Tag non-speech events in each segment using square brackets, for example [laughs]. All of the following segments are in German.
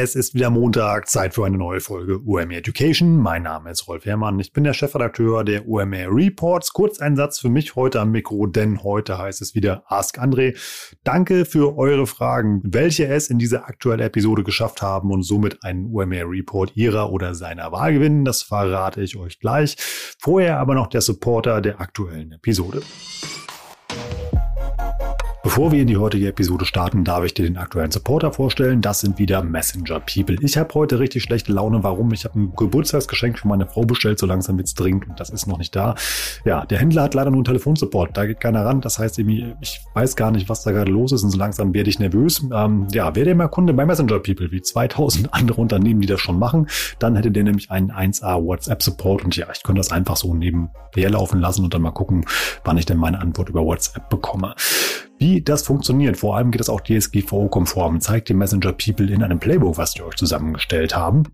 Es ist wieder Montag, Zeit für eine neue Folge UMR Education. Mein Name ist Rolf Herrmann, ich bin der Chefredakteur der UMR Reports. Kurz ein Satz für mich heute am Mikro, denn heute heißt es wieder Ask André. Danke für eure Fragen, welche es in dieser aktuellen Episode geschafft haben und somit einen UMR Report ihrer oder seiner Wahl gewinnen. Das verrate ich euch gleich. Vorher aber noch der Supporter der aktuellen Episode. Bevor wir in die heutige Episode starten, darf ich dir den aktuellen Supporter vorstellen. Das sind wieder Messenger People. Ich habe heute richtig schlechte Laune. Warum? Ich habe ein Geburtstagsgeschenk für meine Frau bestellt, so langsam wird's dringend und das ist noch nicht da. Ja, der Händler hat leider nur einen Telefonsupport. Da geht keiner ran. Das heißt ich weiß gar nicht, was da gerade los ist und so langsam werde ich nervös. Ähm, ja, der mal Kunde bei Messenger People, wie 2000 [laughs] andere Unternehmen, die das schon machen, dann hätte der nämlich einen 1A WhatsApp Support und ja, ich könnte das einfach so nebenher laufen lassen und dann mal gucken, wann ich denn meine Antwort über WhatsApp bekomme. Wie das funktioniert, vor allem geht es auch DSGVO-konform, zeigt die Messenger People in einem Playbook, was wir euch zusammengestellt haben.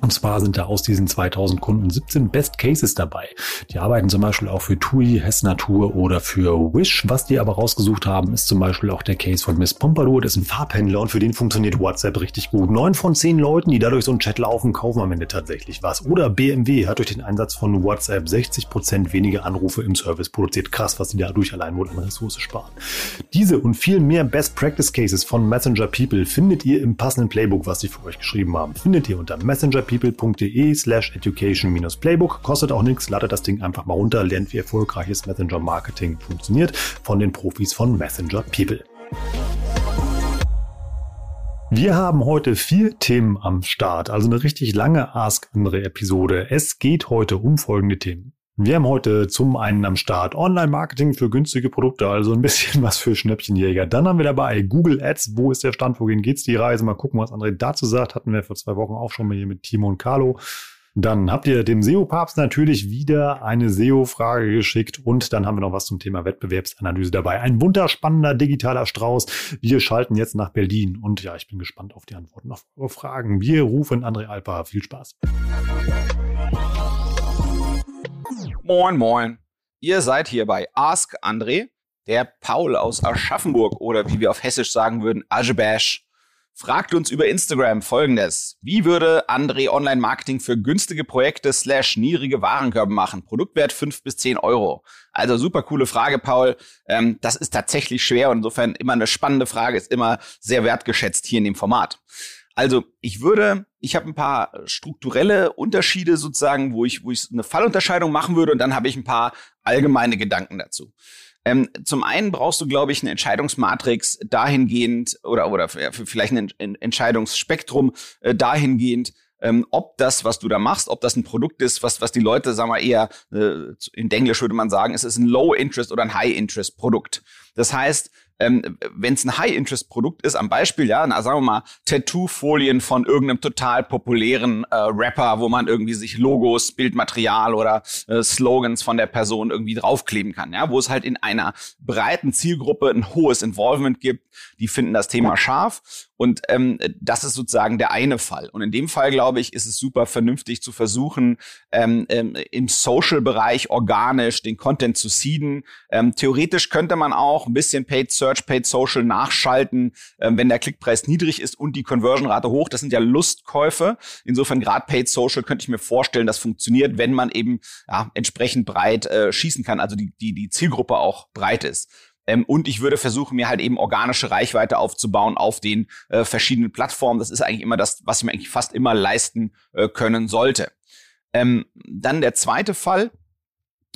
Und zwar sind da aus diesen 2000 Kunden 17 Best Cases dabei. Die arbeiten zum Beispiel auch für TUI, Hess Natur oder für Wish. Was die aber rausgesucht haben, ist zum Beispiel auch der Case von Miss Pompadour. Das ist ein Farbhändler und für den funktioniert WhatsApp richtig gut. Neun von zehn Leuten, die dadurch so einen Chat laufen, kaufen am Ende tatsächlich was. Oder BMW hat durch den Einsatz von WhatsApp 60 Prozent weniger Anrufe im Service produziert. Krass, was die dadurch allein wohl an Ressource sparen. Diese und viel mehr Best Practice Cases von Messenger People findet ihr im passenden Playbook, was sie für euch geschrieben haben. Findet ihr unter Messenger messengerpeople.de slash education-playbook. Kostet auch nichts, ladet das Ding einfach mal runter, lernt wie erfolgreiches Messenger-Marketing funktioniert von den Profis von Messenger People. Wir haben heute vier Themen am Start, also eine richtig lange Ask andere Episode. Es geht heute um folgende Themen. Wir haben heute zum einen am Start Online-Marketing für günstige Produkte, also ein bisschen [laughs] was für Schnäppchenjäger. Dann haben wir dabei Google Ads. Wo ist der Stand? Wohin geht's die Reise? Mal gucken, was André dazu sagt. Hatten wir vor zwei Wochen auch schon mal hier mit Timo und Carlo. Dann habt ihr dem SEO-Papst natürlich wieder eine SEO-Frage geschickt und dann haben wir noch was zum Thema Wettbewerbsanalyse dabei. Ein wunderspannender digitaler Strauß. Wir schalten jetzt nach Berlin und ja, ich bin gespannt auf die Antworten auf eure Fragen. Wir rufen André Alpa. Viel Spaß. Moin, moin. Ihr seid hier bei Ask André. Der Paul aus Aschaffenburg oder wie wir auf Hessisch sagen würden, Ajebash, fragt uns über Instagram folgendes. Wie würde André Online-Marketing für günstige Projekte slash niedrige Warenkörbe machen? Produktwert 5 bis 10 Euro. Also super coole Frage, Paul. Ähm, das ist tatsächlich schwer und insofern immer eine spannende Frage, ist immer sehr wertgeschätzt hier in dem Format. Also ich würde, ich habe ein paar strukturelle Unterschiede sozusagen, wo ich, wo ich eine Fallunterscheidung machen würde und dann habe ich ein paar allgemeine Gedanken dazu. Ähm, zum einen brauchst du, glaube ich, eine Entscheidungsmatrix dahingehend oder oder vielleicht ein Entscheidungsspektrum äh, dahingehend, ähm, ob das, was du da machst, ob das ein Produkt ist, was, was die Leute, sagen wir eher, äh, in Englisch würde man sagen, es ist ein Low-Interest oder ein High-Interest-Produkt. Das heißt, ähm, wenn es ein High-Interest-Produkt ist, am Beispiel, ja, na, sagen wir mal, Tattoo-Folien von irgendeinem total populären äh, Rapper, wo man irgendwie sich Logos, Bildmaterial oder äh, Slogans von der Person irgendwie draufkleben kann, ja, wo es halt in einer breiten Zielgruppe ein hohes Involvement gibt, die finden das Thema scharf und ähm, das ist sozusagen der eine Fall. Und in dem Fall, glaube ich, ist es super vernünftig zu versuchen, ähm, ähm, im Social-Bereich organisch den Content zu seeden. Ähm, theoretisch könnte man auch ein bisschen Paid Search, Paid Social nachschalten, ähm, wenn der Klickpreis niedrig ist und die Conversion-Rate hoch. Das sind ja Lustkäufe. Insofern gerade Paid Social könnte ich mir vorstellen, das funktioniert, wenn man eben ja, entsprechend breit äh, schießen kann, also die, die, die Zielgruppe auch breit ist. Ähm, und ich würde versuchen, mir halt eben organische Reichweite aufzubauen auf den äh, verschiedenen Plattformen. Das ist eigentlich immer das, was ich mir eigentlich fast immer leisten äh, können sollte. Ähm, dann der zweite Fall,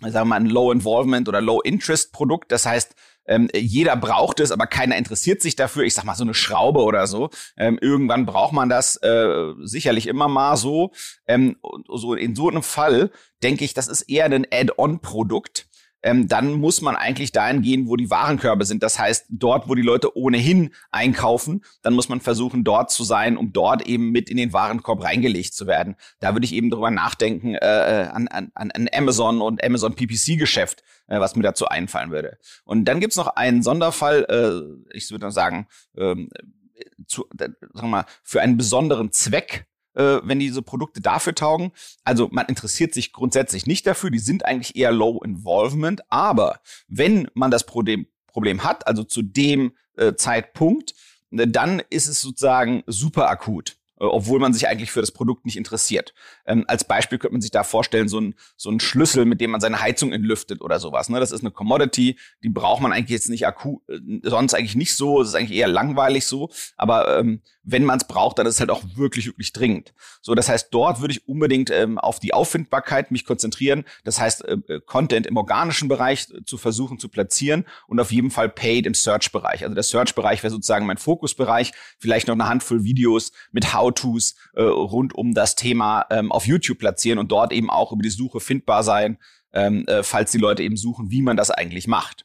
sagen wir mal ein Low Involvement oder Low Interest Produkt. Das heißt, ähm, jeder braucht es, aber keiner interessiert sich dafür. Ich sag mal so eine Schraube oder so. Ähm, irgendwann braucht man das äh, sicherlich immer mal so. Ähm, so in so einem Fall denke ich, das ist eher ein Add-on-Produkt ähm, dann muss man eigentlich dahin gehen, wo die Warenkörbe sind. Das heißt, dort, wo die Leute ohnehin einkaufen, dann muss man versuchen, dort zu sein, um dort eben mit in den Warenkorb reingelegt zu werden. Da würde ich eben drüber nachdenken äh, an, an, an Amazon und Amazon PPC-Geschäft, äh, was mir dazu einfallen würde. Und dann gibt's noch einen Sonderfall, äh, ich würde sagen, ähm, zu, sagen wir mal, für einen besonderen Zweck äh, wenn diese Produkte dafür taugen. Also man interessiert sich grundsätzlich nicht dafür, die sind eigentlich eher Low Involvement, aber wenn man das Problem, Problem hat, also zu dem äh, Zeitpunkt, dann ist es sozusagen super akut. Äh, obwohl man sich eigentlich für das Produkt nicht interessiert. Ähm, als Beispiel könnte man sich da vorstellen, so ein, so ein Schlüssel, mit dem man seine Heizung entlüftet oder sowas. Ne? Das ist eine Commodity, die braucht man eigentlich jetzt nicht akut, äh, sonst eigentlich nicht so, es ist eigentlich eher langweilig so, aber ähm, wenn man es braucht, dann ist es halt auch wirklich, wirklich dringend. So, das heißt, dort würde ich unbedingt ähm, auf die Auffindbarkeit mich konzentrieren. Das heißt, äh, äh Content im organischen Bereich zu versuchen zu platzieren und auf jeden Fall Paid im Search-Bereich. Also der Search-Bereich wäre sozusagen mein Fokusbereich. Vielleicht noch eine Handvoll Videos mit How-Tos äh, rund um das Thema ähm, auf YouTube platzieren und dort eben auch über die Suche findbar sein, ähm, äh, falls die Leute eben suchen, wie man das eigentlich macht.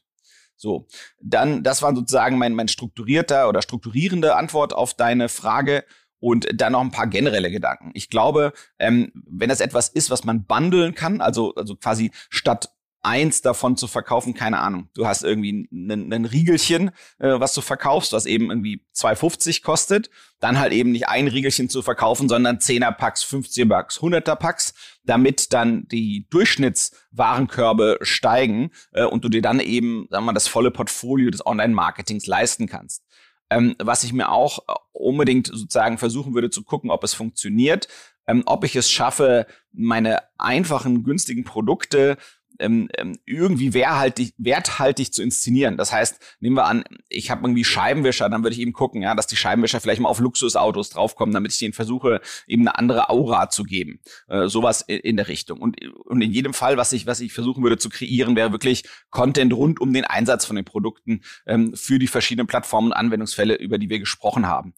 So, dann, das war sozusagen mein, mein strukturierter oder strukturierende Antwort auf deine Frage. Und dann noch ein paar generelle Gedanken. Ich glaube, ähm, wenn das etwas ist, was man bundeln kann, also, also quasi statt eins davon zu verkaufen, keine Ahnung. Du hast irgendwie ein Riegelchen, äh, was du verkaufst, was eben irgendwie 2,50 kostet. Dann halt eben nicht ein Riegelchen zu verkaufen, sondern 10er Packs, 50er Packs, 100er Packs, damit dann die Durchschnittswarenkörbe steigen äh, und du dir dann eben, sagen wir mal, das volle Portfolio des Online-Marketings leisten kannst. Ähm, was ich mir auch unbedingt sozusagen versuchen würde zu gucken, ob es funktioniert, ähm, ob ich es schaffe, meine einfachen, günstigen Produkte ähm, ähm, irgendwie werthaltig, werthaltig zu inszenieren. Das heißt, nehmen wir an, ich habe irgendwie Scheibenwischer, dann würde ich eben gucken, ja, dass die Scheibenwischer vielleicht mal auf Luxusautos draufkommen, damit ich denen versuche, eben eine andere Aura zu geben. Äh, sowas in, der Richtung. Und, und in jedem Fall, was ich, was ich versuchen würde zu kreieren, wäre wirklich Content rund um den Einsatz von den Produkten ähm, für die verschiedenen Plattformen und Anwendungsfälle, über die wir gesprochen haben.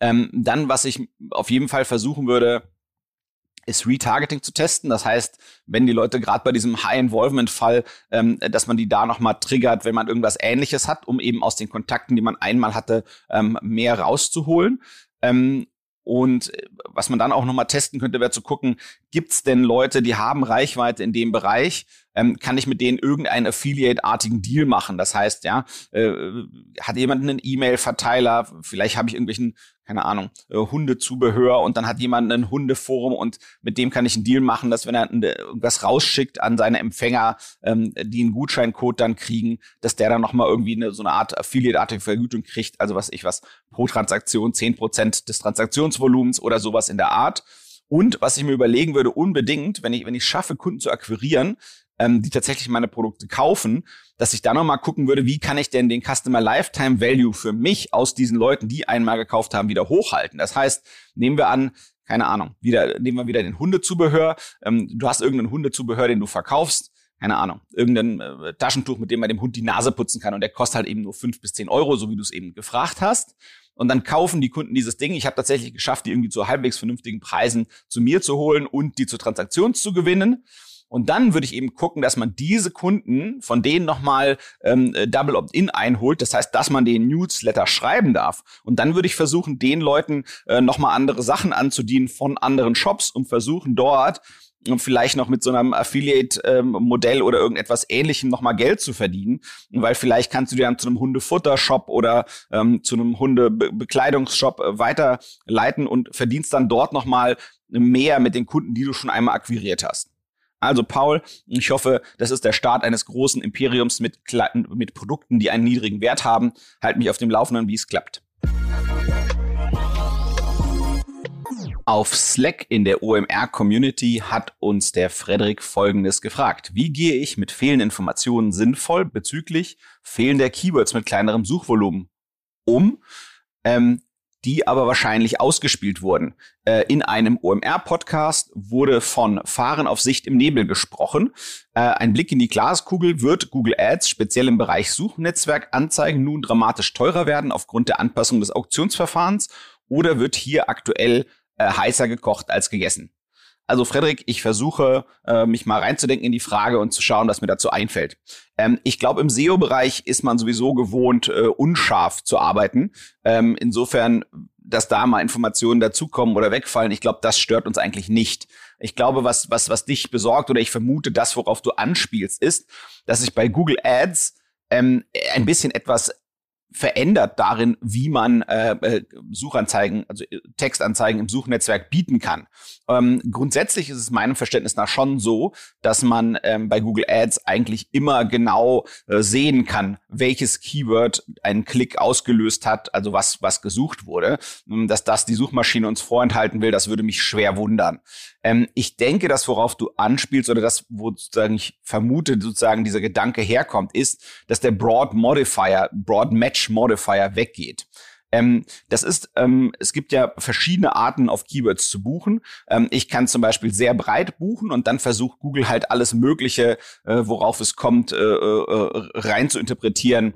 Ähm, dann, was ich auf jeden Fall versuchen würde, ist Retargeting zu testen. Das heißt, wenn die Leute gerade bei diesem High-Involvement-Fall, ähm, dass man die da nochmal triggert, wenn man irgendwas Ähnliches hat, um eben aus den Kontakten, die man einmal hatte, ähm, mehr rauszuholen. Ähm, und äh, was man dann auch nochmal testen könnte, wäre zu gucken, gibt's denn Leute, die haben Reichweite in dem Bereich? Ähm, kann ich mit denen irgendeinen Affiliate-artigen Deal machen? Das heißt, ja, äh, hat jemand einen E-Mail-Verteiler? Vielleicht habe ich irgendwelchen keine Ahnung, äh, Hundezubehör und dann hat jemand ein Hundeforum und mit dem kann ich einen Deal machen, dass wenn er irgendwas rausschickt an seine Empfänger, ähm, die einen Gutscheincode dann kriegen, dass der dann nochmal irgendwie eine, so eine Art Affiliate-artige Vergütung kriegt, also was ich was, pro Transaktion zehn Prozent des Transaktionsvolumens oder sowas in der Art. Und was ich mir überlegen würde, unbedingt, wenn ich, wenn ich schaffe, Kunden zu akquirieren, ähm, die tatsächlich meine Produkte kaufen, dass ich da nochmal gucken würde, wie kann ich denn den Customer Lifetime Value für mich aus diesen Leuten, die einmal gekauft haben, wieder hochhalten. Das heißt, nehmen wir an, keine Ahnung, wieder, nehmen wir wieder den Hundezubehör. Ähm, du hast irgendeinen Hundezubehör, den du verkaufst keine Ahnung, irgendein äh, Taschentuch, mit dem man dem Hund die Nase putzen kann und der kostet halt eben nur fünf bis zehn Euro, so wie du es eben gefragt hast. Und dann kaufen die Kunden dieses Ding. Ich habe tatsächlich geschafft, die irgendwie zu halbwegs vernünftigen Preisen zu mir zu holen und die zur Transaktion zu gewinnen. Und dann würde ich eben gucken, dass man diese Kunden von denen nochmal ähm, äh, Double Opt-in einholt. Das heißt, dass man den Newsletter schreiben darf. Und dann würde ich versuchen, den Leuten äh, nochmal andere Sachen anzudienen von anderen Shops und versuchen dort und vielleicht noch mit so einem Affiliate-Modell ähm, oder irgendetwas ähnlichem nochmal Geld zu verdienen. Weil vielleicht kannst du dir dann zu einem Hundefuttershop oder ähm, zu einem Hundebekleidungsshop äh, weiterleiten und verdienst dann dort nochmal mehr mit den Kunden, die du schon einmal akquiriert hast. Also Paul, ich hoffe, das ist der Start eines großen Imperiums mit, mit Produkten, die einen niedrigen Wert haben. Halt mich auf dem Laufenden, wie es klappt. Auf Slack in der OMR-Community hat uns der Frederik Folgendes gefragt. Wie gehe ich mit fehlenden Informationen sinnvoll bezüglich fehlender Keywords mit kleinerem Suchvolumen um? Ähm, die aber wahrscheinlich ausgespielt wurden. Äh, in einem OMR-Podcast wurde von Fahren auf Sicht im Nebel gesprochen. Äh, ein Blick in die Glaskugel wird Google Ads speziell im Bereich Suchnetzwerkanzeigen nun dramatisch teurer werden aufgrund der Anpassung des Auktionsverfahrens oder wird hier aktuell äh, heißer gekocht als gegessen? Also Frederik, ich versuche, äh, mich mal reinzudenken in die Frage und zu schauen, was mir dazu einfällt. Ähm, ich glaube, im SEO-Bereich ist man sowieso gewohnt, äh, unscharf zu arbeiten. Ähm, insofern, dass da mal Informationen dazukommen oder wegfallen, ich glaube, das stört uns eigentlich nicht. Ich glaube, was, was, was dich besorgt oder ich vermute, das, worauf du anspielst, ist, dass ich bei Google Ads ähm, ein bisschen etwas verändert darin, wie man äh, äh, Suchanzeigen, also äh, Textanzeigen im Suchnetzwerk bieten kann. Ähm, grundsätzlich ist es meinem Verständnis nach schon so, dass man ähm, bei Google Ads eigentlich immer genau äh, sehen kann, welches Keyword einen Klick ausgelöst hat, also was was gesucht wurde. Ähm, dass das die Suchmaschine uns vorenthalten will, das würde mich schwer wundern. Ähm, ich denke, das, worauf du anspielst oder das, wo sozusagen ich vermute, sozusagen dieser Gedanke herkommt, ist, dass der Broad Modifier, Broad Match Modifier weggeht. Ähm, das ist, ähm, es gibt ja verschiedene Arten auf Keywords zu buchen. Ähm, ich kann zum Beispiel sehr breit buchen und dann versucht Google halt alles Mögliche, äh, worauf es kommt, äh, äh, rein zu interpretieren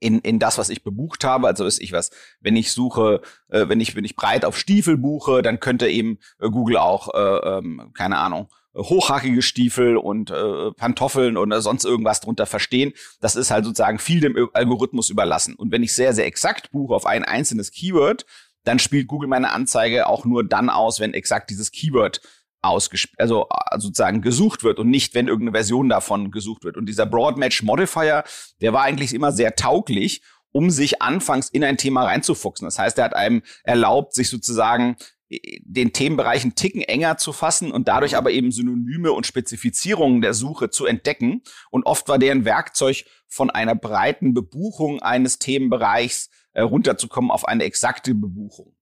in, in das, was ich bebucht habe. Also ist ich was, wenn ich suche, äh, wenn ich, wenn ich breit auf Stiefel buche, dann könnte eben äh, Google auch, äh, ähm, keine Ahnung, hochhackige Stiefel und äh, Pantoffeln oder sonst irgendwas drunter verstehen. Das ist halt sozusagen viel dem Algorithmus überlassen. Und wenn ich sehr, sehr exakt buche auf ein einzelnes Keyword, dann spielt Google meine Anzeige auch nur dann aus, wenn exakt dieses Keyword ausgespielt, also äh, sozusagen gesucht wird und nicht, wenn irgendeine Version davon gesucht wird. Und dieser Broad Match Modifier, der war eigentlich immer sehr tauglich, um sich anfangs in ein Thema reinzufuchsen. Das heißt, er hat einem erlaubt, sich sozusagen äh, den Themenbereichen Ticken enger zu fassen und dadurch aber eben Synonyme und Spezifizierungen der Suche zu entdecken. Und oft war der ein Werkzeug von einer breiten Bebuchung eines Themenbereichs äh, runterzukommen auf eine exakte Bebuchung.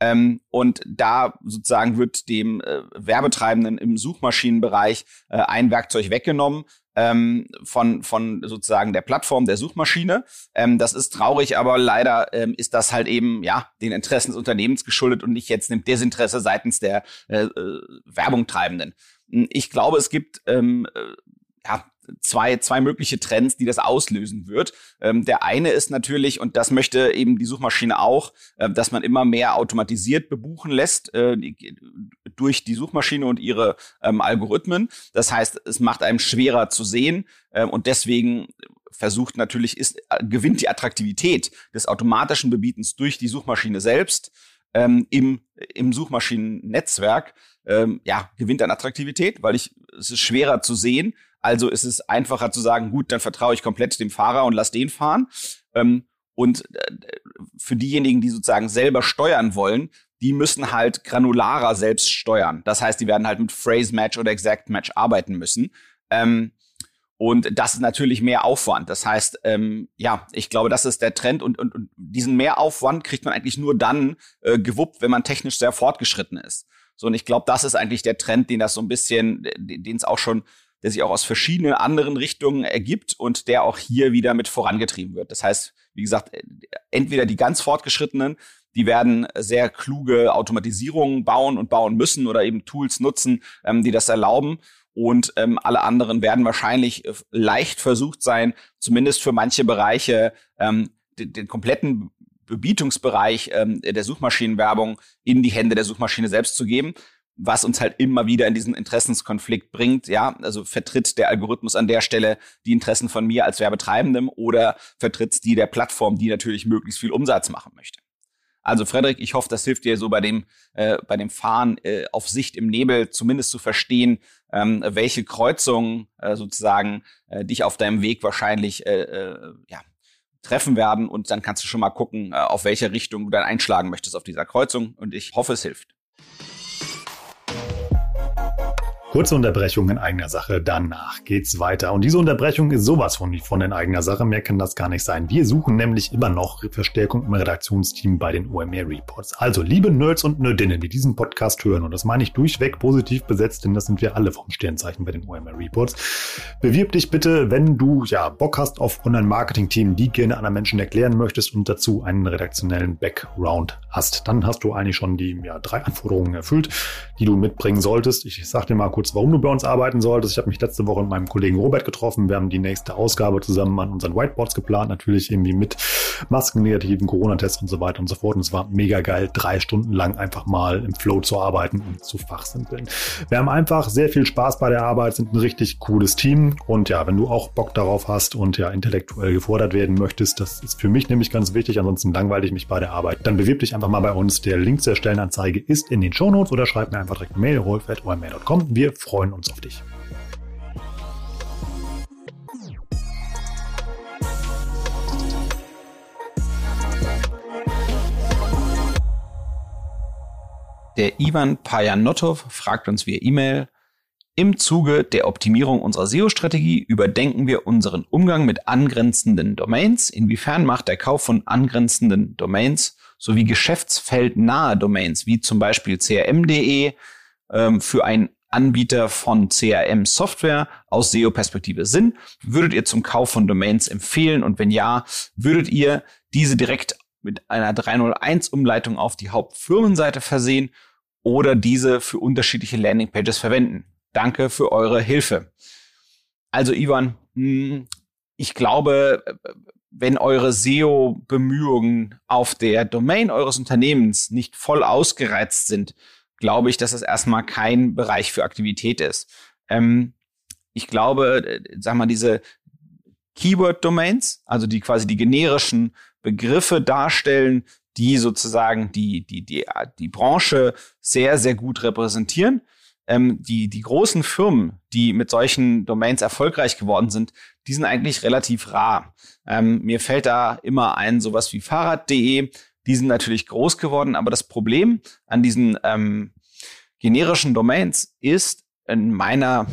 Ähm, und da sozusagen wird dem äh, Werbetreibenden im Suchmaschinenbereich äh, ein Werkzeug weggenommen ähm, von, von sozusagen der Plattform der Suchmaschine. Ähm, das ist traurig, aber leider ähm, ist das halt eben ja den Interessen des Unternehmens geschuldet und nicht jetzt dem Desinteresse seitens der äh, äh, Werbungtreibenden. Ich glaube, es gibt ähm, äh, ja, zwei, zwei mögliche Trends, die das auslösen wird. Ähm, der eine ist natürlich, und das möchte eben die Suchmaschine auch, äh, dass man immer mehr automatisiert bebuchen lässt äh, durch die Suchmaschine und ihre ähm, Algorithmen. Das heißt, es macht einem schwerer zu sehen äh, und deswegen versucht natürlich, ist, äh, gewinnt die Attraktivität des automatischen Bebietens durch die Suchmaschine selbst ähm, im, im Suchmaschinennetzwerk ähm, ja, gewinnt an Attraktivität, weil ich, es ist schwerer zu sehen also ist es einfacher zu sagen, gut, dann vertraue ich komplett dem Fahrer und lass den fahren. Ähm, und äh, für diejenigen, die sozusagen selber steuern wollen, die müssen halt granularer selbst steuern. Das heißt, die werden halt mit Phrase Match oder Exact Match arbeiten müssen. Ähm, und das ist natürlich mehr Aufwand. Das heißt, ähm, ja, ich glaube, das ist der Trend und, und, und diesen Mehraufwand kriegt man eigentlich nur dann äh, gewuppt, wenn man technisch sehr fortgeschritten ist. So, und ich glaube, das ist eigentlich der Trend, den das so ein bisschen, den es auch schon der sich auch aus verschiedenen anderen Richtungen ergibt und der auch hier wieder mit vorangetrieben wird. Das heißt, wie gesagt, entweder die ganz fortgeschrittenen, die werden sehr kluge Automatisierungen bauen und bauen müssen oder eben Tools nutzen, ähm, die das erlauben. Und ähm, alle anderen werden wahrscheinlich äh, leicht versucht sein, zumindest für manche Bereiche ähm, den, den kompletten Bebietungsbereich ähm, der Suchmaschinenwerbung in die Hände der Suchmaschine selbst zu geben was uns halt immer wieder in diesen Interessenskonflikt bringt. Ja, also vertritt der Algorithmus an der Stelle die Interessen von mir als Werbetreibendem oder vertritt die der Plattform, die natürlich möglichst viel Umsatz machen möchte. Also Frederik, ich hoffe, das hilft dir so bei dem äh, bei dem Fahren äh, auf Sicht im Nebel zumindest zu verstehen, ähm, welche Kreuzungen äh, sozusagen äh, dich auf deinem Weg wahrscheinlich äh, äh, ja, treffen werden und dann kannst du schon mal gucken, äh, auf welche Richtung du dann einschlagen möchtest auf dieser Kreuzung und ich hoffe, es hilft. Kurze Unterbrechung in eigener Sache, danach geht's weiter. Und diese Unterbrechung ist sowas von von in eigener Sache, mehr kann das gar nicht sein. Wir suchen nämlich immer noch Verstärkung im Redaktionsteam bei den OMR Reports. Also, liebe Nerds und Nerdinnen, die diesen Podcast hören, und das meine ich durchweg positiv besetzt, denn das sind wir alle vom Sternzeichen bei den OMR Reports. Bewirb dich bitte, wenn du ja Bock hast auf Online-Marketing-Themen, die gerne anderen Menschen erklären möchtest und dazu einen redaktionellen Background hast. Dann hast du eigentlich schon die ja, drei Anforderungen erfüllt, die du mitbringen solltest. Ich sag dir mal kurz kurz, warum du bei uns arbeiten solltest. Ich habe mich letzte Woche mit meinem Kollegen Robert getroffen. Wir haben die nächste Ausgabe zusammen an unseren Whiteboards geplant, natürlich irgendwie mit Masken, negativen Corona-Tests und so weiter und so fort. Und es war mega geil, drei Stunden lang einfach mal im Flow zu arbeiten und zu fachsimpeln. Wir haben einfach sehr viel Spaß bei der Arbeit, sind ein richtig cooles Team. Und ja, wenn du auch Bock darauf hast und ja intellektuell gefordert werden möchtest, das ist für mich nämlich ganz wichtig, ansonsten langweile ich mich bei der Arbeit, dann bewirb dich einfach mal bei uns. Der Link zur Stellenanzeige ist in den Shownotes oder schreib mir einfach direkt eine Mail, rolf.omr.com. Wir freuen uns auf dich. Der Ivan Pajanotov fragt uns via E-Mail, im Zuge der Optimierung unserer SEO-Strategie überdenken wir unseren Umgang mit angrenzenden Domains. Inwiefern macht der Kauf von angrenzenden Domains sowie geschäftsfeldnahe Domains, wie zum Beispiel crm.de, ähm, für einen Anbieter von CRM-Software aus SEO-Perspektive Sinn? Würdet ihr zum Kauf von Domains empfehlen? Und wenn ja, würdet ihr diese direkt mit einer 301-Umleitung auf die Hauptfirmenseite versehen oder diese für unterschiedliche Landingpages verwenden? Danke für eure Hilfe. Also Ivan, hm, ich glaube, wenn eure SEO-Bemühungen auf der Domain eures Unternehmens nicht voll ausgereizt sind, glaube ich, dass das erstmal kein Bereich für Aktivität ist. Ähm, ich glaube, sag mal, diese Keyword-Domains, also die quasi die generischen Begriffe darstellen, die sozusagen die, die, die, die Branche sehr, sehr gut repräsentieren ähm, die, die großen Firmen, die mit solchen Domains erfolgreich geworden sind, die sind eigentlich relativ rar. Ähm, mir fällt da immer ein, sowas wie Fahrrad.de, die sind natürlich groß geworden, aber das Problem an diesen ähm, generischen Domains ist in meiner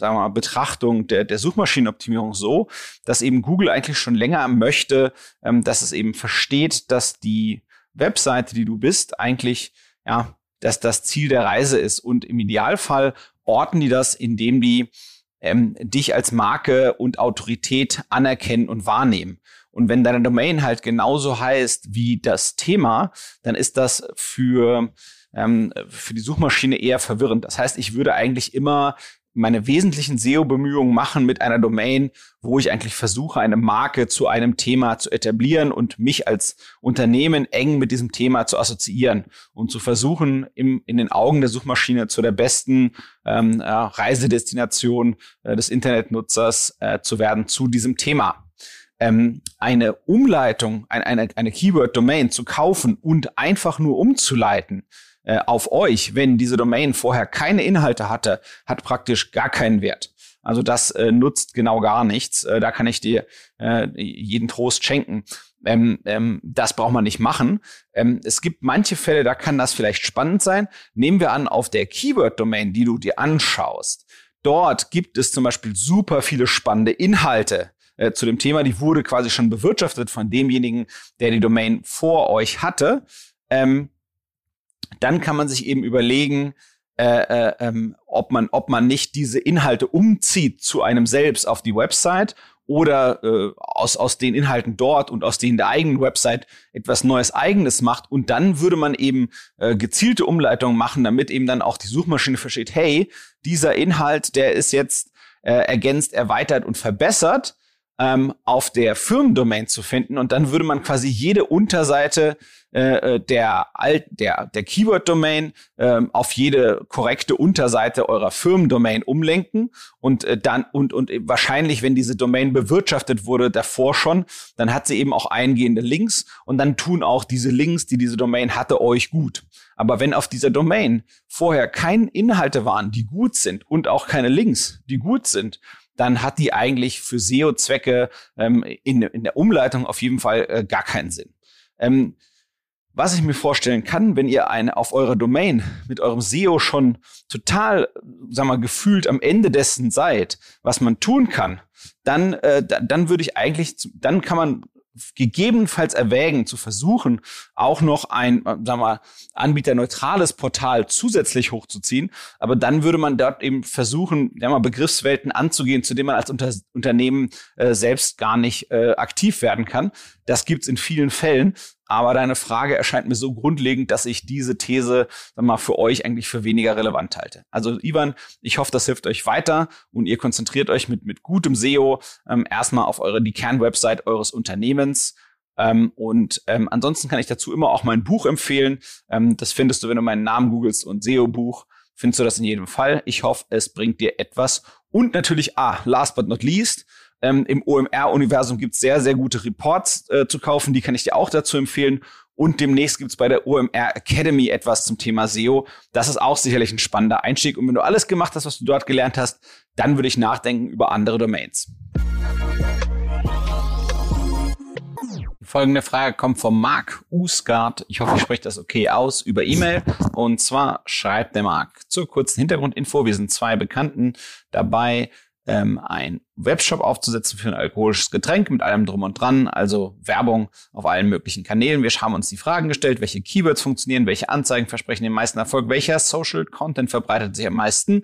sagen wir mal, Betrachtung der, der Suchmaschinenoptimierung so, dass eben Google eigentlich schon länger möchte, ähm, dass es eben versteht, dass die Webseite, die du bist, eigentlich ja dass das Ziel der Reise ist. Und im Idealfall orten die das, indem die ähm, dich als Marke und Autorität anerkennen und wahrnehmen. Und wenn deine Domain halt genauso heißt wie das Thema, dann ist das für, ähm, für die Suchmaschine eher verwirrend. Das heißt, ich würde eigentlich immer meine wesentlichen SEO-Bemühungen machen mit einer Domain, wo ich eigentlich versuche, eine Marke zu einem Thema zu etablieren und mich als Unternehmen eng mit diesem Thema zu assoziieren und zu versuchen, im, in den Augen der Suchmaschine zu der besten ähm, äh, Reisedestination äh, des Internetnutzers äh, zu werden zu diesem Thema. Ähm, eine Umleitung, ein, eine, eine Keyword-Domain zu kaufen und einfach nur umzuleiten, äh, auf euch, wenn diese Domain vorher keine Inhalte hatte, hat praktisch gar keinen Wert. Also das äh, nutzt genau gar nichts. Äh, da kann ich dir äh, jeden Trost schenken. Ähm, ähm, das braucht man nicht machen. Ähm, es gibt manche Fälle, da kann das vielleicht spannend sein. Nehmen wir an, auf der Keyword-Domain, die du dir anschaust, dort gibt es zum Beispiel super viele spannende Inhalte äh, zu dem Thema. Die wurde quasi schon bewirtschaftet von demjenigen, der die Domain vor euch hatte. Ähm, dann kann man sich eben überlegen, äh, äh, ähm, ob, man, ob man nicht diese Inhalte umzieht zu einem selbst auf die Website oder äh, aus, aus den Inhalten dort und aus denen der eigenen Website etwas Neues Eigenes macht. Und dann würde man eben äh, gezielte Umleitungen machen, damit eben dann auch die Suchmaschine versteht, hey, dieser Inhalt, der ist jetzt äh, ergänzt, erweitert und verbessert ähm, auf der Firmendomain zu finden. Und dann würde man quasi jede Unterseite äh, äh, der, Alt, der, der Keyword-Domain äh, auf jede korrekte Unterseite eurer Firmendomain umlenken und äh, dann und, und wahrscheinlich, wenn diese Domain bewirtschaftet wurde davor schon, dann hat sie eben auch eingehende Links und dann tun auch diese Links, die diese Domain hatte, euch gut. Aber wenn auf dieser Domain vorher keine Inhalte waren, die gut sind und auch keine Links, die gut sind, dann hat die eigentlich für SEO-Zwecke ähm, in, in der Umleitung auf jeden Fall äh, gar keinen Sinn. Ähm, was ich mir vorstellen kann, wenn ihr eine auf eurer Domain mit eurem SEO schon total, sag mal, gefühlt am Ende dessen seid, was man tun kann, dann, äh, dann würde ich eigentlich, dann kann man gegebenenfalls erwägen, zu versuchen, auch noch ein, äh, sagen wir, anbieterneutrales Portal zusätzlich hochzuziehen. Aber dann würde man dort eben versuchen, ja mal Begriffswelten anzugehen, zu denen man als Unter Unternehmen äh, selbst gar nicht äh, aktiv werden kann. Das gibt's in vielen Fällen. Aber deine Frage erscheint mir so grundlegend, dass ich diese These sag mal, für euch eigentlich für weniger relevant halte. Also Ivan, ich hoffe, das hilft euch weiter und ihr konzentriert euch mit, mit gutem SEO ähm, erstmal auf eure, die Kernwebsite eures Unternehmens. Ähm, und ähm, ansonsten kann ich dazu immer auch mein Buch empfehlen. Ähm, das findest du, wenn du meinen Namen googelst und SEO-Buch, findest du das in jedem Fall. Ich hoffe, es bringt dir etwas. Und natürlich, ah, last but not least, ähm, Im OMR-Universum gibt's sehr, sehr gute Reports äh, zu kaufen, die kann ich dir auch dazu empfehlen. Und demnächst gibt's bei der OMR Academy etwas zum Thema SEO. Das ist auch sicherlich ein spannender Einstieg. Und wenn du alles gemacht hast, was du dort gelernt hast, dann würde ich nachdenken über andere Domains. Folgende Frage kommt vom Marc Usgard. Ich hoffe, ich spreche das okay aus über E-Mail. Und zwar schreibt der Marc zur kurzen Hintergrundinfo. Wir sind zwei Bekannten dabei, ähm, ein Webshop aufzusetzen für ein alkoholisches Getränk mit allem drum und dran, also Werbung auf allen möglichen Kanälen. Wir haben uns die Fragen gestellt, welche Keywords funktionieren, welche Anzeigen versprechen den meisten Erfolg, welcher Social Content verbreitet sich am meisten.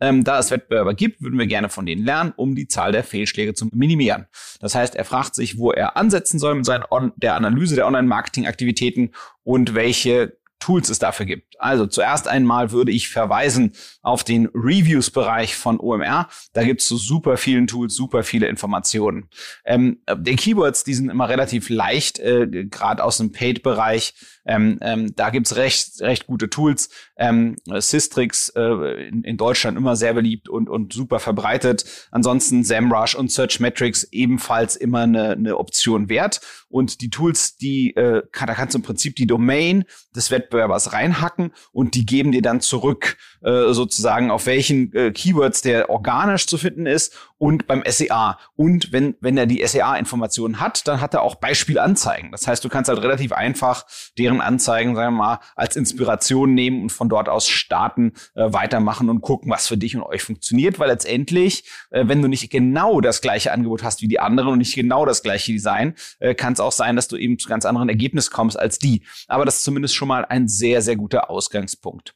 Ähm, da es Wettbewerber gibt, würden wir gerne von denen lernen, um die Zahl der Fehlschläge zu minimieren. Das heißt, er fragt sich, wo er ansetzen soll mit seiner On der Analyse der Online-Marketing-Aktivitäten und welche Tools es dafür gibt. Also zuerst einmal würde ich verweisen auf den Reviews-Bereich von OMR. Da gibt es so super vielen Tools, super viele Informationen. Ähm, die Keywords, die sind immer relativ leicht, äh, gerade aus dem Paid-Bereich. Ähm, ähm, da gibt's recht, recht gute Tools. Ähm, Systrix äh, in, in, Deutschland immer sehr beliebt und, und super verbreitet. Ansonsten SEMrush und Searchmetrics ebenfalls immer eine, eine Option wert. Und die Tools, die äh, kann, da kannst du im Prinzip die Domain des Wettbewerbers reinhacken und die geben dir dann zurück äh, sozusagen, auf welchen äh, Keywords der organisch zu finden ist und beim SEA. Und wenn, wenn er die SEA-Informationen hat, dann hat er auch Beispielanzeigen. Das heißt, du kannst halt relativ einfach deren Anzeigen, sagen wir mal, als Inspiration nehmen und von dort aus starten, äh, weitermachen und gucken, was für dich und euch funktioniert. Weil letztendlich, äh, wenn du nicht genau das gleiche Angebot hast wie die anderen und nicht genau das gleiche Design, äh, kann es auch sein, dass du eben zu ganz anderen Ergebnissen kommst als die. Aber das ist zumindest schon mal ein sehr, sehr guter Ausgangspunkt.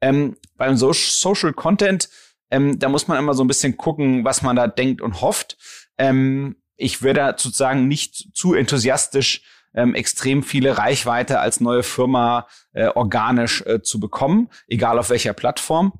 Ähm, beim so Social Content, ähm, da muss man immer so ein bisschen gucken, was man da denkt und hofft. Ähm, ich würde sozusagen nicht zu enthusiastisch ähm, extrem viele Reichweite als neue Firma äh, organisch äh, zu bekommen, egal auf welcher Plattform.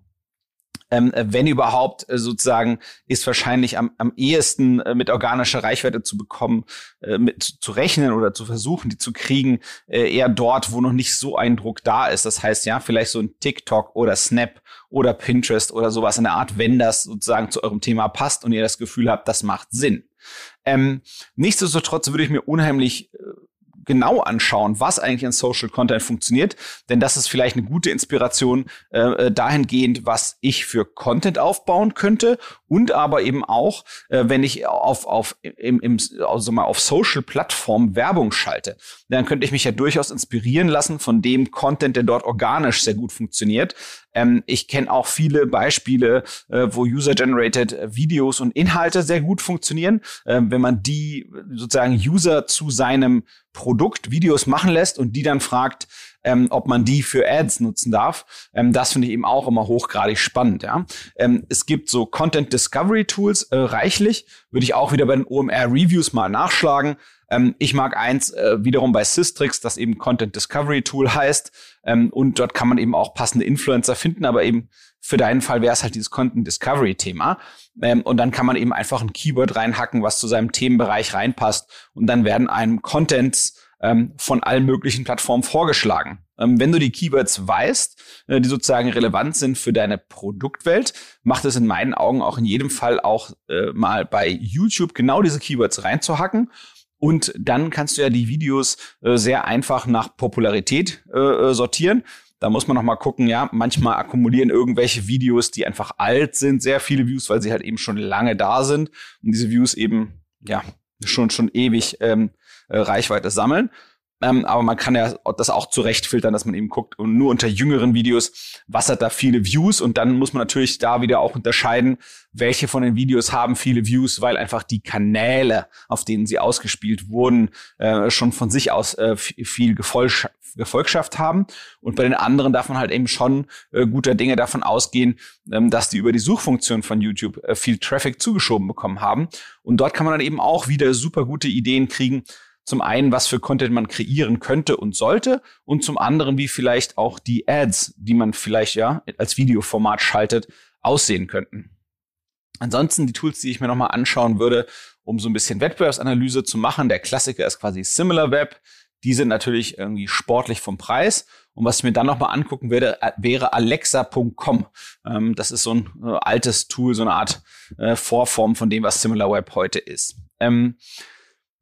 Ähm, äh, wenn überhaupt, äh, sozusagen, ist wahrscheinlich am, am ehesten äh, mit organischer Reichweite zu bekommen, äh, mit zu rechnen oder zu versuchen, die zu kriegen, äh, eher dort, wo noch nicht so ein Druck da ist. Das heißt, ja, vielleicht so ein TikTok oder Snap oder Pinterest oder sowas in der Art, wenn das sozusagen zu eurem Thema passt und ihr das Gefühl habt, das macht Sinn. Ähm, nichtsdestotrotz würde ich mir unheimlich äh, genau anschauen, was eigentlich in Social Content funktioniert, denn das ist vielleicht eine gute Inspiration äh, äh, dahingehend, was ich für Content aufbauen könnte und aber eben auch, äh, wenn ich auf auf im, im also mal auf Social Plattformen Werbung schalte, dann könnte ich mich ja durchaus inspirieren lassen von dem Content, der dort organisch sehr gut funktioniert. Ähm, ich kenne auch viele Beispiele, äh, wo User-generated Videos und Inhalte sehr gut funktionieren, äh, wenn man die sozusagen User zu seinem Produkt Videos machen lässt und die dann fragt, ähm, ob man die für Ads nutzen darf. Ähm, das finde ich eben auch immer hochgradig spannend. Ja? Ähm, es gibt so Content Discovery Tools äh, reichlich, würde ich auch wieder bei den OMR Reviews mal nachschlagen. Ähm, ich mag eins äh, wiederum bei Systrix, das eben Content Discovery Tool heißt. Ähm, und dort kann man eben auch passende Influencer finden, aber eben für deinen Fall wäre es halt dieses Content Discovery Thema. Ähm, und dann kann man eben einfach ein Keyword reinhacken, was zu seinem Themenbereich reinpasst. Und dann werden einem Contents ähm, von allen möglichen Plattformen vorgeschlagen. Ähm, wenn du die Keywords weißt, äh, die sozusagen relevant sind für deine Produktwelt, macht es in meinen Augen auch in jedem Fall auch äh, mal bei YouTube genau diese Keywords reinzuhacken und dann kannst du ja die Videos äh, sehr einfach nach Popularität äh, äh, sortieren. Da muss man noch mal gucken, ja, manchmal akkumulieren irgendwelche Videos, die einfach alt sind, sehr viele Views, weil sie halt eben schon lange da sind und diese Views eben, ja, schon, schon ewig ähm, äh, Reichweite sammeln. Ähm, aber man kann ja das auch zurecht filtern, dass man eben guckt und nur unter jüngeren Videos, was hat da viele Views und dann muss man natürlich da wieder auch unterscheiden, welche von den Videos haben viele Views, weil einfach die Kanäle, auf denen sie ausgespielt wurden, äh, schon von sich aus äh, viel Gefolgschaft, Gefolgschaft haben. Und bei den anderen darf man halt eben schon äh, guter Dinge davon ausgehen, ähm, dass die über die Suchfunktion von YouTube äh, viel Traffic zugeschoben bekommen haben. Und dort kann man dann eben auch wieder super gute Ideen kriegen, zum einen, was für Content man kreieren könnte und sollte und zum anderen, wie vielleicht auch die Ads, die man vielleicht ja als Videoformat schaltet, aussehen könnten. Ansonsten die Tools, die ich mir nochmal anschauen würde, um so ein bisschen Wettbewerbsanalyse zu machen. Der Klassiker ist quasi SimilarWeb. Die sind natürlich irgendwie sportlich vom Preis. Und was ich mir dann nochmal angucken würde, äh, wäre alexa.com. Ähm, das ist so ein äh, altes Tool, so eine Art äh, Vorform von dem, was SimilarWeb heute ist. Ähm,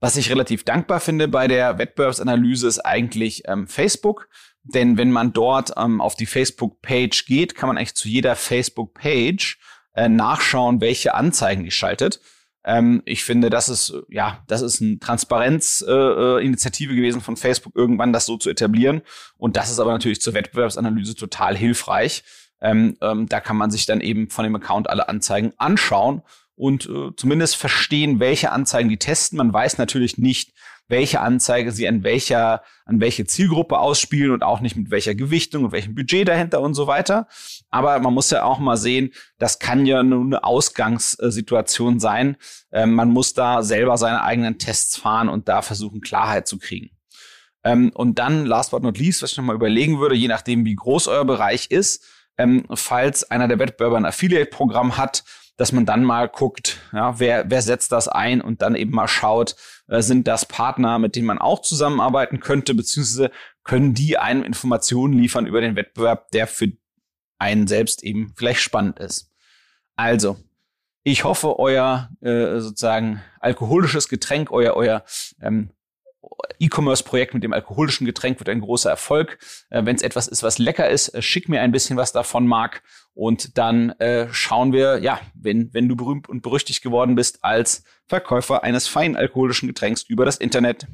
was ich relativ dankbar finde bei der Wettbewerbsanalyse ist eigentlich ähm, Facebook. Denn wenn man dort ähm, auf die Facebook-Page geht, kann man eigentlich zu jeder Facebook-Page äh, nachschauen, welche Anzeigen die schaltet. Ähm, ich finde, das ist, ja, das ist eine Transparenzinitiative äh, gewesen von Facebook, irgendwann das so zu etablieren. Und das ist aber natürlich zur Wettbewerbsanalyse total hilfreich. Ähm, ähm, da kann man sich dann eben von dem Account alle Anzeigen anschauen und äh, zumindest verstehen, welche Anzeigen die testen. Man weiß natürlich nicht, welche Anzeige sie an welcher, an welche Zielgruppe ausspielen und auch nicht mit welcher Gewichtung und welchem Budget dahinter und so weiter. Aber man muss ja auch mal sehen, das kann ja nur eine Ausgangssituation sein. Ähm, man muss da selber seine eigenen Tests fahren und da versuchen, Klarheit zu kriegen. Ähm, und dann, last but not least, was ich nochmal überlegen würde, je nachdem, wie groß euer Bereich ist, ähm, falls einer der Wettbewerber ein Affiliate-Programm hat, dass man dann mal guckt, ja, wer, wer setzt das ein und dann eben mal schaut, äh, sind das Partner, mit denen man auch zusammenarbeiten könnte, beziehungsweise können die einem Informationen liefern über den Wettbewerb, der für einen selbst eben vielleicht spannend ist. Also, ich hoffe, euer äh, sozusagen alkoholisches Getränk, euer, euer ähm, E-Commerce-Projekt mit dem alkoholischen Getränk wird ein großer Erfolg. Äh, Wenn es etwas ist, was lecker ist, äh, schick mir ein bisschen was davon, Marc. Und dann äh, schauen wir, ja, wenn, wenn du berühmt und berüchtigt geworden bist als Verkäufer eines feinen alkoholischen Getränks über das Internet.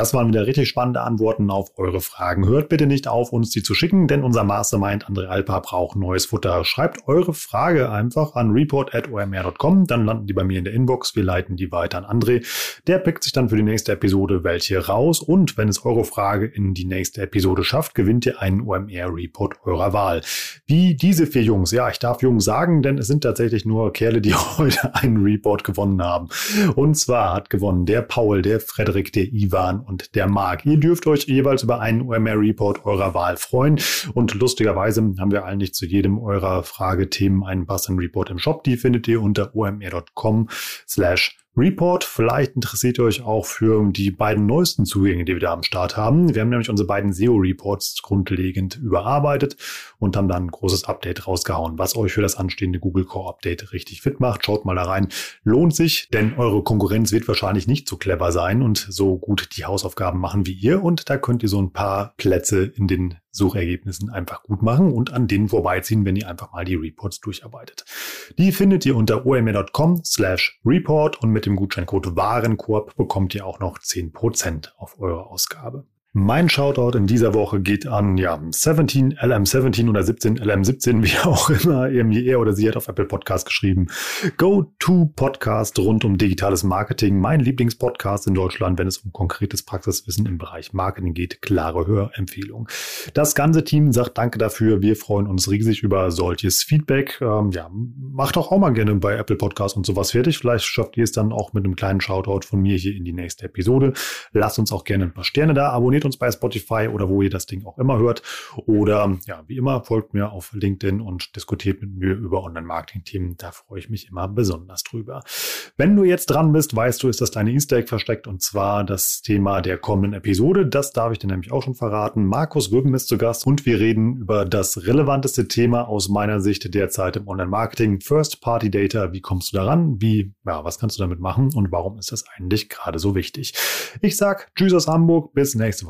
Das waren wieder richtig spannende Antworten auf eure Fragen. Hört bitte nicht auf, uns die zu schicken, denn unser Mastermind André Alpa braucht neues Futter. Schreibt eure Frage einfach an report.omr.com, dann landen die bei mir in der Inbox. Wir leiten die weiter an André. Der pickt sich dann für die nächste Episode welche raus und wenn es eure Frage in die nächste Episode schafft, gewinnt ihr einen OMR-Report eurer Wahl. Wie diese vier Jungs, ja, ich darf Jungs sagen, denn es sind tatsächlich nur Kerle, die [laughs] heute einen Report gewonnen haben. Und zwar hat gewonnen der Paul, der Frederik, der Ivan und der Marc. Ihr dürft euch jeweils über einen OMR-Report eurer Wahl freuen. Und lustigerweise haben wir eigentlich zu jedem eurer Fragethemen einen passenden Report im Shop. Die findet ihr unter omr.com slash Report. Vielleicht interessiert ihr euch auch für die beiden neuesten Zugänge, die wir da am Start haben. Wir haben nämlich unsere beiden SEO-Reports grundlegend überarbeitet und haben dann ein großes Update rausgehauen, was euch für das anstehende Google Core Update richtig fit macht. Schaut mal da rein. Lohnt sich, denn eure Konkurrenz wird wahrscheinlich nicht so clever sein und so gut die Hausaufgaben machen wie ihr. Und da könnt ihr so ein paar Plätze in den Suchergebnissen einfach gut machen und an denen vorbeiziehen, wenn ihr einfach mal die Reports durcharbeitet. Die findet ihr unter omr.com slash report und mit dem Gutscheincode Warenkorb bekommt ihr auch noch 10% auf eure Ausgabe. Mein Shoutout in dieser Woche geht an ja, 17 LM17 oder 17 LM17, wie [laughs] auch immer, irgendwie er oder sie hat auf Apple Podcast geschrieben. Go-To-Podcast rund um digitales Marketing. Mein Lieblingspodcast in Deutschland, wenn es um konkretes Praxiswissen im Bereich Marketing geht. Klare Hörempfehlung. Das ganze Team sagt Danke dafür. Wir freuen uns riesig über solches Feedback. Ähm, ja, macht auch, auch mal gerne bei Apple Podcast und sowas fertig. Vielleicht schafft ihr es dann auch mit einem kleinen Shoutout von mir hier in die nächste Episode. Lasst uns auch gerne ein paar Sterne da. Abonniert abonniert uns bei Spotify oder wo ihr das Ding auch immer hört. Oder ja, wie immer, folgt mir auf LinkedIn und diskutiert mit mir über Online-Marketing-Themen. Da freue ich mich immer besonders drüber. Wenn du jetzt dran bist, weißt du, ist das deine Easter Egg versteckt und zwar das Thema der kommenden Episode. Das darf ich dir nämlich auch schon verraten. Markus Rüben ist zu Gast und wir reden über das relevanteste Thema aus meiner Sicht derzeit im Online-Marketing. First-Party Data. Wie kommst du daran? Wie, ja, was kannst du damit machen und warum ist das eigentlich gerade so wichtig? Ich sag Tschüss aus Hamburg. Bis nächste Woche.